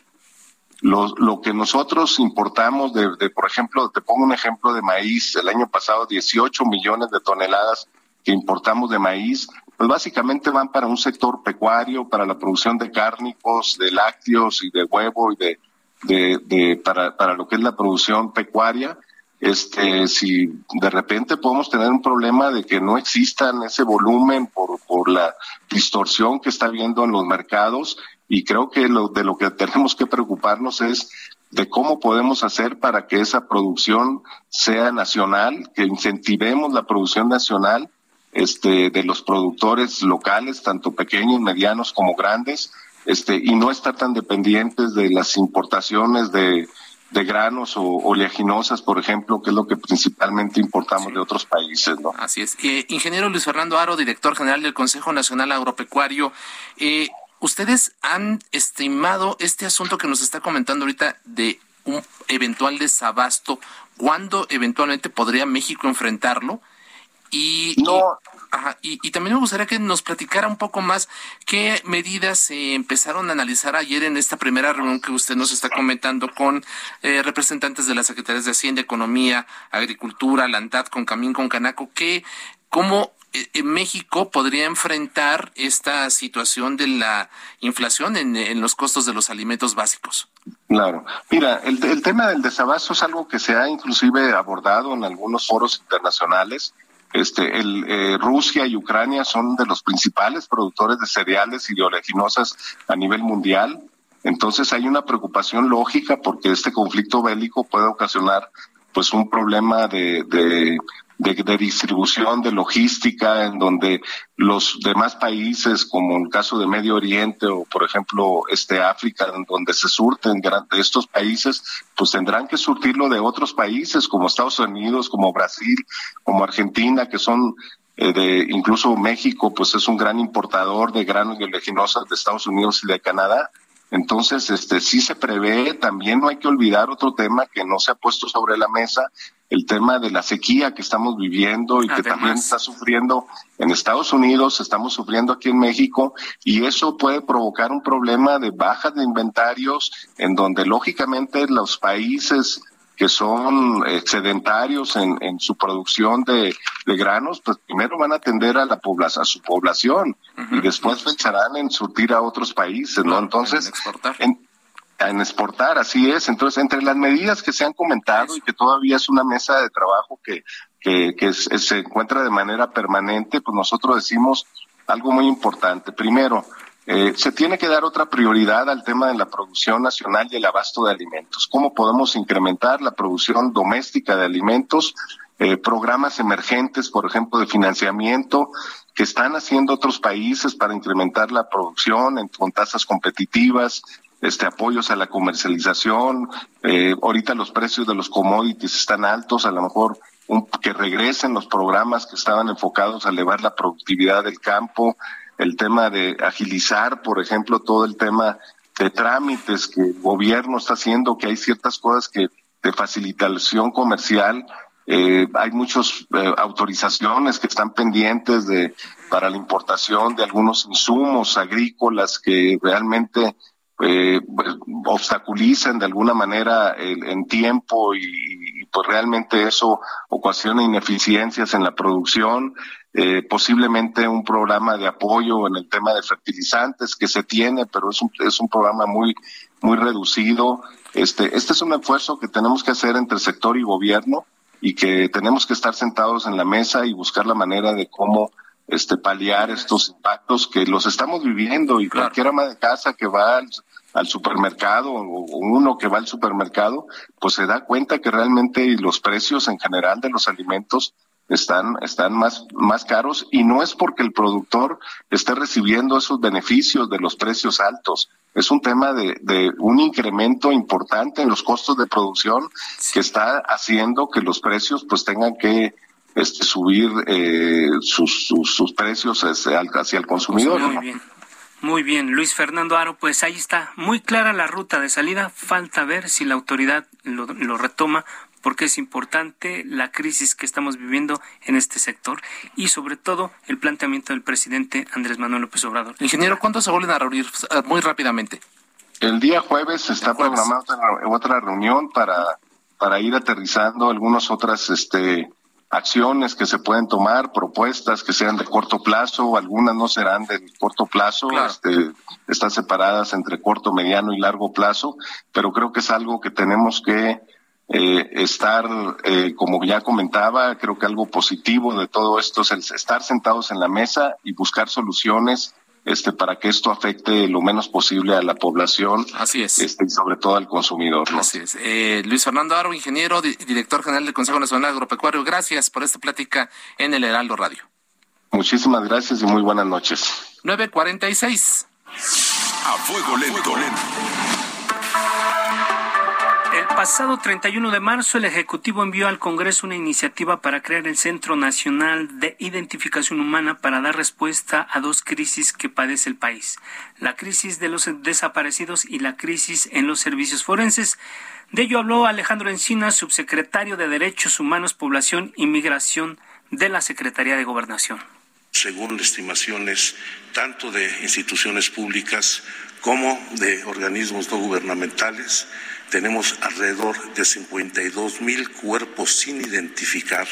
Lo, lo que nosotros importamos de, de, por ejemplo, te pongo un ejemplo de maíz, el año pasado 18 millones de toneladas que importamos de maíz, pues básicamente van para un sector pecuario, para la producción de cárnicos, de lácteos y de huevo y de, de, de para, para lo que es la producción pecuaria. Este, si de repente podemos tener un problema de que no existan ese volumen por, por la distorsión que está habiendo en los mercados y creo que lo, de lo que tenemos que preocuparnos es de cómo podemos hacer para que esa producción sea nacional, que incentivemos la producción nacional este, de los productores locales, tanto pequeños, medianos como grandes, este, y no estar tan dependientes de las importaciones de, de granos o oleaginosas, por ejemplo, que es lo que principalmente importamos sí. de otros países, ¿no? Así es. Eh, ingeniero Luis Fernando Aro, director general del Consejo Nacional Agropecuario, eh, ¿ustedes han estimado este asunto que nos está comentando ahorita de un eventual desabasto? ¿Cuándo eventualmente podría México enfrentarlo? Y, no. ajá, y, y, también me gustaría que nos platicara un poco más qué medidas se empezaron a analizar ayer en esta primera reunión que usted nos está comentando con eh, representantes de las secretarías de Hacienda, Economía, Agricultura, Landad, con Camín, con Canaco, que cómo eh, México podría enfrentar esta situación de la inflación en, en, los costos de los alimentos básicos. Claro. Mira, el, el tema del desabasto es algo que se ha inclusive abordado en algunos foros internacionales este, el, eh, Rusia y Ucrania son de los principales productores de cereales y de oleaginosas a nivel mundial. Entonces hay una preocupación lógica porque este conflicto bélico puede ocasionar pues un problema de, de, de, distribución, de logística, en donde los demás países, como el caso de Medio Oriente o, por ejemplo, este África, en donde se surten de estos países, pues tendrán que surtirlo de otros países, como Estados Unidos, como Brasil, como Argentina, que son eh, de incluso México, pues es un gran importador de granos y oleaginosas de Estados Unidos y de Canadá. Entonces, este, sí se prevé, también no hay que olvidar otro tema que no se ha puesto sobre la mesa, el tema de la sequía que estamos viviendo y que también está sufriendo en Estados Unidos, estamos sufriendo aquí en México, y eso puede provocar un problema de baja de inventarios, en donde lógicamente los países que son excedentarios en, en su producción de, granos, pues primero van a atender a la población, a su población, y después pensarán en surtir a otros países, ¿no? Entonces, en, en exportar, así es. Entonces, entre las medidas que se han comentado y que todavía es una mesa de trabajo que, que, se encuentra de manera permanente, pues nosotros decimos algo muy importante. Primero, eh, se tiene que dar otra prioridad al tema de la producción nacional y el abasto de alimentos. ¿Cómo podemos incrementar la producción doméstica de alimentos? Eh, programas emergentes, por ejemplo, de financiamiento que están haciendo otros países para incrementar la producción con tasas competitivas, este apoyos a la comercialización. Eh, ahorita los precios de los commodities están altos, a lo mejor que regresen los programas que estaban enfocados a elevar la productividad del campo, el tema de agilizar, por ejemplo, todo el tema de trámites que el gobierno está haciendo, que hay ciertas cosas que de facilitación comercial, eh, hay muchas eh, autorizaciones que están pendientes de para la importación de algunos insumos agrícolas que realmente eh, pues, obstaculizan de alguna manera en tiempo y, pues realmente eso ocasiona ineficiencias en la producción, eh, posiblemente un programa de apoyo en el tema de fertilizantes que se tiene, pero es un, es un programa muy, muy reducido. Este, este es un esfuerzo que tenemos que hacer entre sector y gobierno y que tenemos que estar sentados en la mesa y buscar la manera de cómo este paliar estos impactos que los estamos viviendo y cualquier ama de casa que va al, supermercado o uno que va al supermercado pues se da cuenta que realmente los precios en general de los alimentos están están más más caros y no es porque el productor esté recibiendo esos beneficios de los precios altos. Es un tema de, de un incremento importante en los costos de producción que está haciendo que los precios pues tengan que este, subir eh, sus, sus, precios hacia, el consumidor. muy bien. Muy bien, Luis Fernando Aro, pues ahí está, muy clara la ruta de salida, falta ver si la autoridad lo, lo retoma porque es importante la crisis que estamos viviendo en este sector y sobre todo el planteamiento del presidente Andrés Manuel López Obrador. Ingeniero, ¿cuándo se vuelven a reunir? Ah, muy rápidamente. El día jueves está programada otra reunión para, para ir aterrizando algunas otras este, acciones que se pueden tomar, propuestas que sean de corto plazo, algunas no serán de corto plazo, este, están separadas entre corto, mediano y largo plazo, pero creo que es algo que tenemos que eh, estar, eh, como ya comentaba, creo que algo positivo de todo esto es el estar sentados en la mesa y buscar soluciones este para que esto afecte lo menos posible a la población así es. este, y sobre todo al consumidor así es. Eh, Luis Fernando Aro ingeniero director general del Consejo Nacional Agropecuario gracias por esta plática en el Heraldo Radio. Muchísimas gracias y muy buenas noches. 946 a fuego lento pasado 31 de marzo, el Ejecutivo envió al Congreso una iniciativa para crear el Centro Nacional de Identificación Humana para dar respuesta a dos crisis que padece el país, la crisis de los desaparecidos y la crisis en los servicios forenses. De ello habló Alejandro Encina, subsecretario de Derechos Humanos, Población y Migración de la Secretaría de Gobernación. Según estimaciones tanto de instituciones públicas como de organismos no gubernamentales, tenemos alrededor de 52 mil cuerpos sin identificar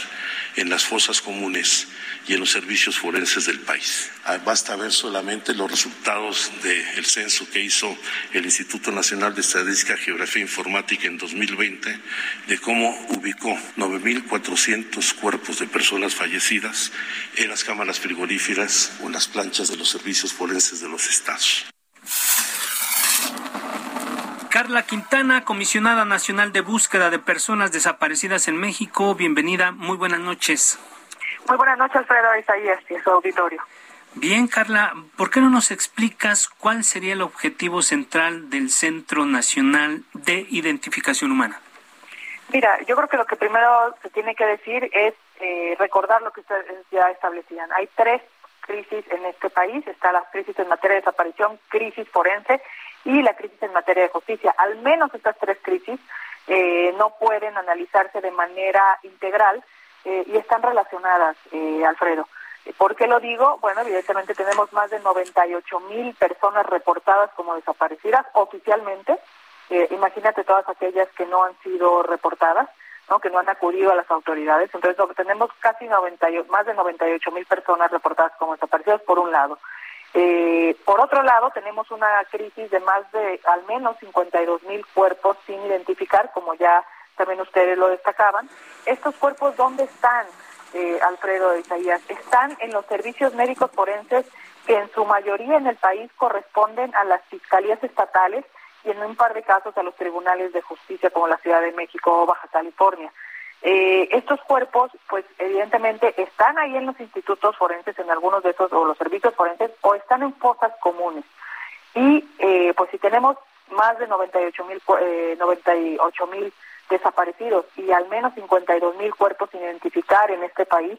en las fosas comunes y en los servicios forenses del país. Ah, basta ver solamente los resultados del censo que hizo el Instituto Nacional de Estadística, Geografía e Informática en 2020, de cómo ubicó 9.400 cuerpos de personas fallecidas en las cámaras frigoríferas o en las planchas de los servicios forenses de los estados. Carla Quintana, comisionada nacional de búsqueda de personas desaparecidas en México. Bienvenida, muy buenas noches. Muy buenas noches, Alfredo Isaías y su auditorio. Bien, Carla, ¿por qué no nos explicas cuál sería el objetivo central del Centro Nacional de Identificación Humana? Mira, yo creo que lo que primero se tiene que decir es eh, recordar lo que ustedes ya establecían. Hay tres crisis en este país. Está la crisis en materia de desaparición, crisis forense y la crisis en materia de justicia. Al menos estas tres crisis eh, no pueden analizarse de manera integral eh, y están relacionadas, eh, Alfredo. ¿Por qué lo digo? Bueno, evidentemente tenemos más de 98 mil personas reportadas como desaparecidas oficialmente. imagínate todas aquellas que no han sido reportadas, ¿no? que no han acudido a las autoridades. Entonces, tenemos casi 98, más de 98 mil personas reportadas como desaparecidas por un lado. Eh, por otro lado, tenemos una crisis de más de al menos 52 mil cuerpos sin identificar, como ya también ustedes lo destacaban. ¿Estos cuerpos dónde están, eh, Alfredo Isaías? Están en los servicios médicos forenses que en su mayoría en el país corresponden a las fiscalías estatales y en un par de casos a los tribunales de justicia como la Ciudad de México o Baja California. Eh, estos cuerpos, pues evidentemente están ahí en los institutos forenses, en algunos de esos, o los servicios forenses, o están en fosas comunes. Y eh, pues si tenemos más de 98 mil eh, 98 mil desaparecidos y al menos 52 mil cuerpos sin identificar en este país,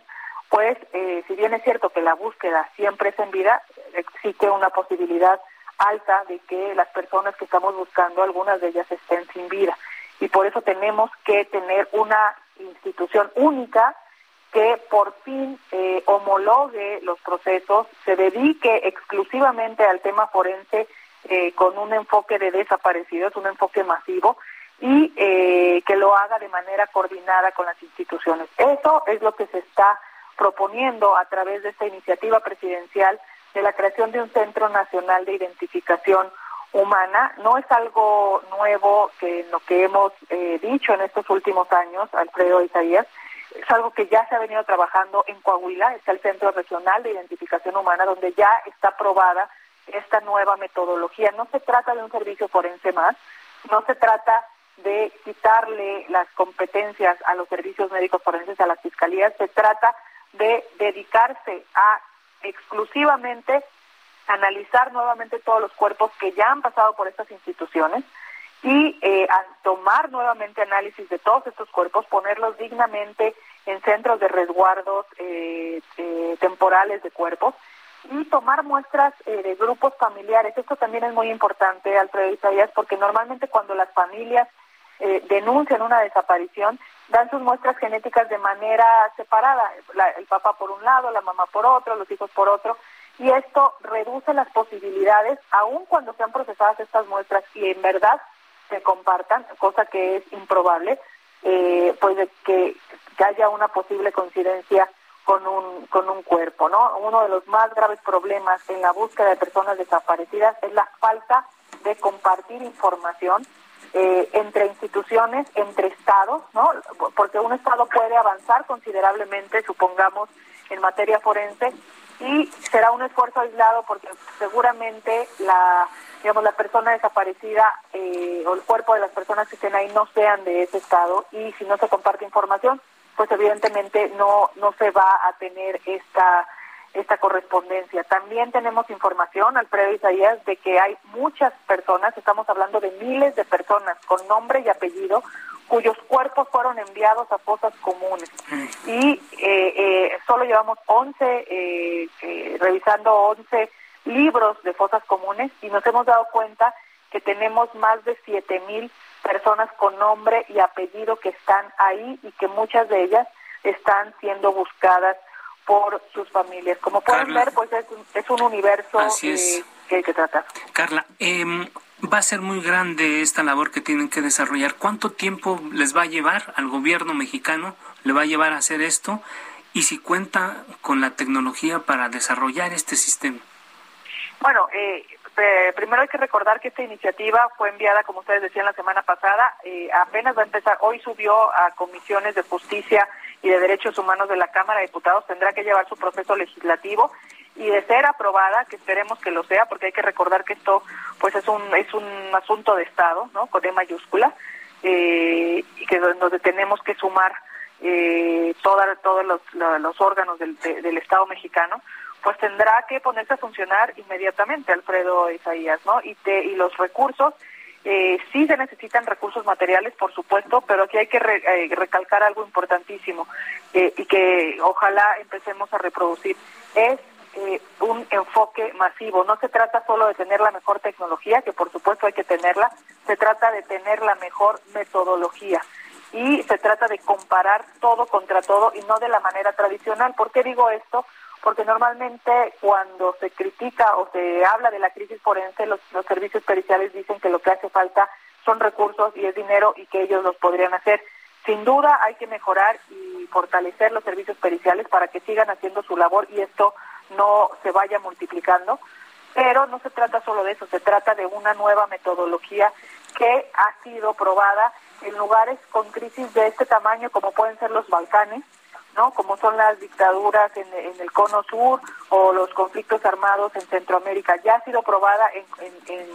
pues eh, si bien es cierto que la búsqueda siempre es en vida, existe una posibilidad alta de que las personas que estamos buscando, algunas de ellas estén sin vida. Y por eso tenemos que tener una institución única que por fin eh, homologue los procesos, se dedique exclusivamente al tema forense eh, con un enfoque de desaparecidos, un enfoque masivo, y eh, que lo haga de manera coordinada con las instituciones. Eso es lo que se está proponiendo a través de esta iniciativa presidencial de la creación de un Centro Nacional de Identificación humana. No es algo nuevo que lo que hemos eh, dicho en estos últimos años, Alfredo Isaías. Es algo que ya se ha venido trabajando en Coahuila, está el Centro Regional de Identificación Humana, donde ya está aprobada esta nueva metodología. No se trata de un servicio forense más, no se trata de quitarle las competencias a los servicios médicos forenses, a las fiscalías, se trata de dedicarse a exclusivamente analizar nuevamente todos los cuerpos que ya han pasado por estas instituciones y eh, tomar nuevamente análisis de todos estos cuerpos, ponerlos dignamente en centros de resguardos eh, eh, temporales de cuerpos y tomar muestras de grupos familiares. Esto también es muy importante, Alfredo Isaías, porque normalmente cuando las familias denuncian una desaparición, dan sus muestras genéticas de manera separada, el papá por un lado, la mamá por otro, los hijos por otro, y esto reduce las posibilidades, aun cuando sean procesadas estas muestras y en verdad se compartan, cosa que es improbable, eh, pues de que, haya una posible coincidencia con un, con un cuerpo, ¿no? Uno de los más graves problemas en la búsqueda de personas desaparecidas es la falta de compartir información eh, entre instituciones, entre estados, ¿no? Porque un estado puede avanzar considerablemente, supongamos, en materia forense, y será un esfuerzo aislado porque seguramente la digamos la persona desaparecida eh, o el cuerpo de las personas que estén ahí no sean de ese estado y si no se comparte información pues evidentemente no no se va a tener esta esta correspondencia. También tenemos información, Alfredo Isaías, de que hay muchas personas, estamos hablando de miles de personas con nombre y apellido, cuyos cuerpos fueron enviados a fosas comunes. Y eh, eh, solo llevamos 11, eh, eh, revisando 11 libros de fosas comunes y nos hemos dado cuenta que tenemos más de 7 mil personas con nombre y apellido que están ahí y que muchas de ellas están siendo buscadas por sus familias. Como pueden ver, pues es un, es un universo que hay que tratar. Carla, eh, va a ser muy grande esta labor que tienen que desarrollar. ¿Cuánto tiempo les va a llevar al gobierno mexicano? ¿Le va a llevar a hacer esto? Y si cuenta con la tecnología para desarrollar este sistema. Bueno, eh, primero hay que recordar que esta iniciativa fue enviada, como ustedes decían la semana pasada, eh, apenas va a empezar, hoy subió a comisiones de justicia y de derechos humanos de la Cámara de Diputados, tendrá que llevar su proceso legislativo y de ser aprobada, que esperemos que lo sea, porque hay que recordar que esto pues es un es un asunto de Estado, ¿no? Con D mayúscula, eh, y que donde tenemos que sumar eh, todos los, los órganos del, del Estado mexicano, pues tendrá que ponerse a funcionar inmediatamente, Alfredo Isaías, ¿no? Y, y los recursos, eh, sí se necesitan recursos materiales, por supuesto, pero aquí hay que eh, recalcar algo importantísimo eh, y que ojalá empecemos a reproducir. Es eh, un enfoque masivo. No se trata solo de tener la mejor tecnología, que por supuesto hay que tenerla, se trata de tener la mejor metodología y se trata de comparar todo contra todo y no de la manera tradicional. ¿Por qué digo esto? Porque normalmente cuando se critica o se habla de la crisis forense, los, los servicios periciales dicen que lo que hace falta son recursos y es dinero y que ellos los podrían hacer. Sin duda hay que mejorar y fortalecer los servicios periciales para que sigan haciendo su labor y esto no se vaya multiplicando. Pero no se trata solo de eso, se trata de una nueva metodología que ha sido probada en lugares con crisis de este tamaño como pueden ser los Balcanes, ¿no? Como son las dictaduras en, el cono sur o los conflictos armados en Centroamérica. Ya ha sido probada en,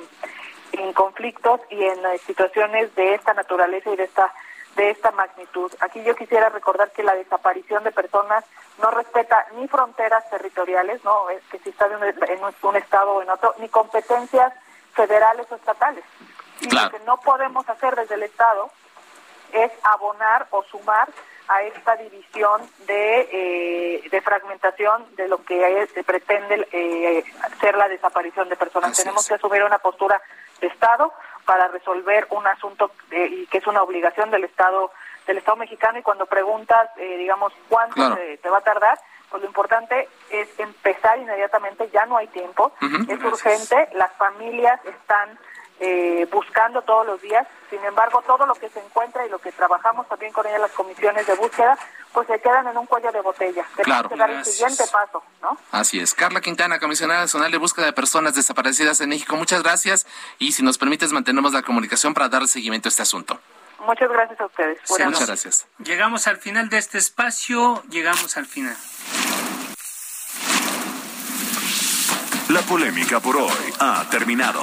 en conflictos y en situaciones de esta naturaleza y de esta de esta magnitud. Aquí yo quisiera recordar que la desaparición de personas no respeta ni fronteras territoriales, no es que si está en un estado o en otro, ni competencias federales o estatales. Y lo que no podemos hacer desde el Estado es abonar o sumar a esta división de, eh, de fragmentación de lo que pretende eh, ser la desaparición de personas. Tenemos que asumir una postura de Estado para resolver un asunto y que es una obligación del Estado del Estado mexicano y cuando preguntas, eh, digamos, cuánto te, va a tardar, pues lo importante es empezar inmediatamente, ya no hay tiempo, es urgente, las familias están eh, buscando todos los días, sin embargo, todo lo que se encuentra y lo que trabajamos también con ellas las comisiones de búsqueda, pues se quedan en un cuello de botella. Tenemos que dar el siguiente paso, ¿no? Así es. Carla Quintana, comisionada nacional de búsqueda de personas desaparecidas en México, muchas gracias y si nos permites mantenemos la comunicación para darle seguimiento a este asunto. Muchas gracias a ustedes. muchas gracias. Llegamos al final de este espacio, llegamos al final. La polémica por hoy ha terminado.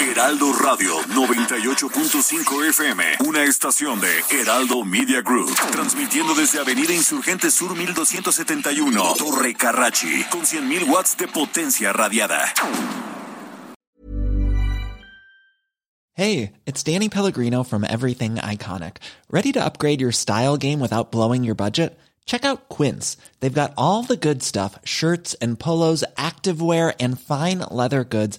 Heraldo Radio 98.5 FM, una estación de Heraldo Media Group, transmitiendo desde Avenida Insurgente Sur 1271, Torre Carrachi, con 100.000 watts de potencia radiada. Hey, it's Danny Pellegrino from Everything Iconic. Ready to upgrade your style game without blowing your budget? Check out Quince. They've got all the good stuff, shirts and polos, activewear and fine leather goods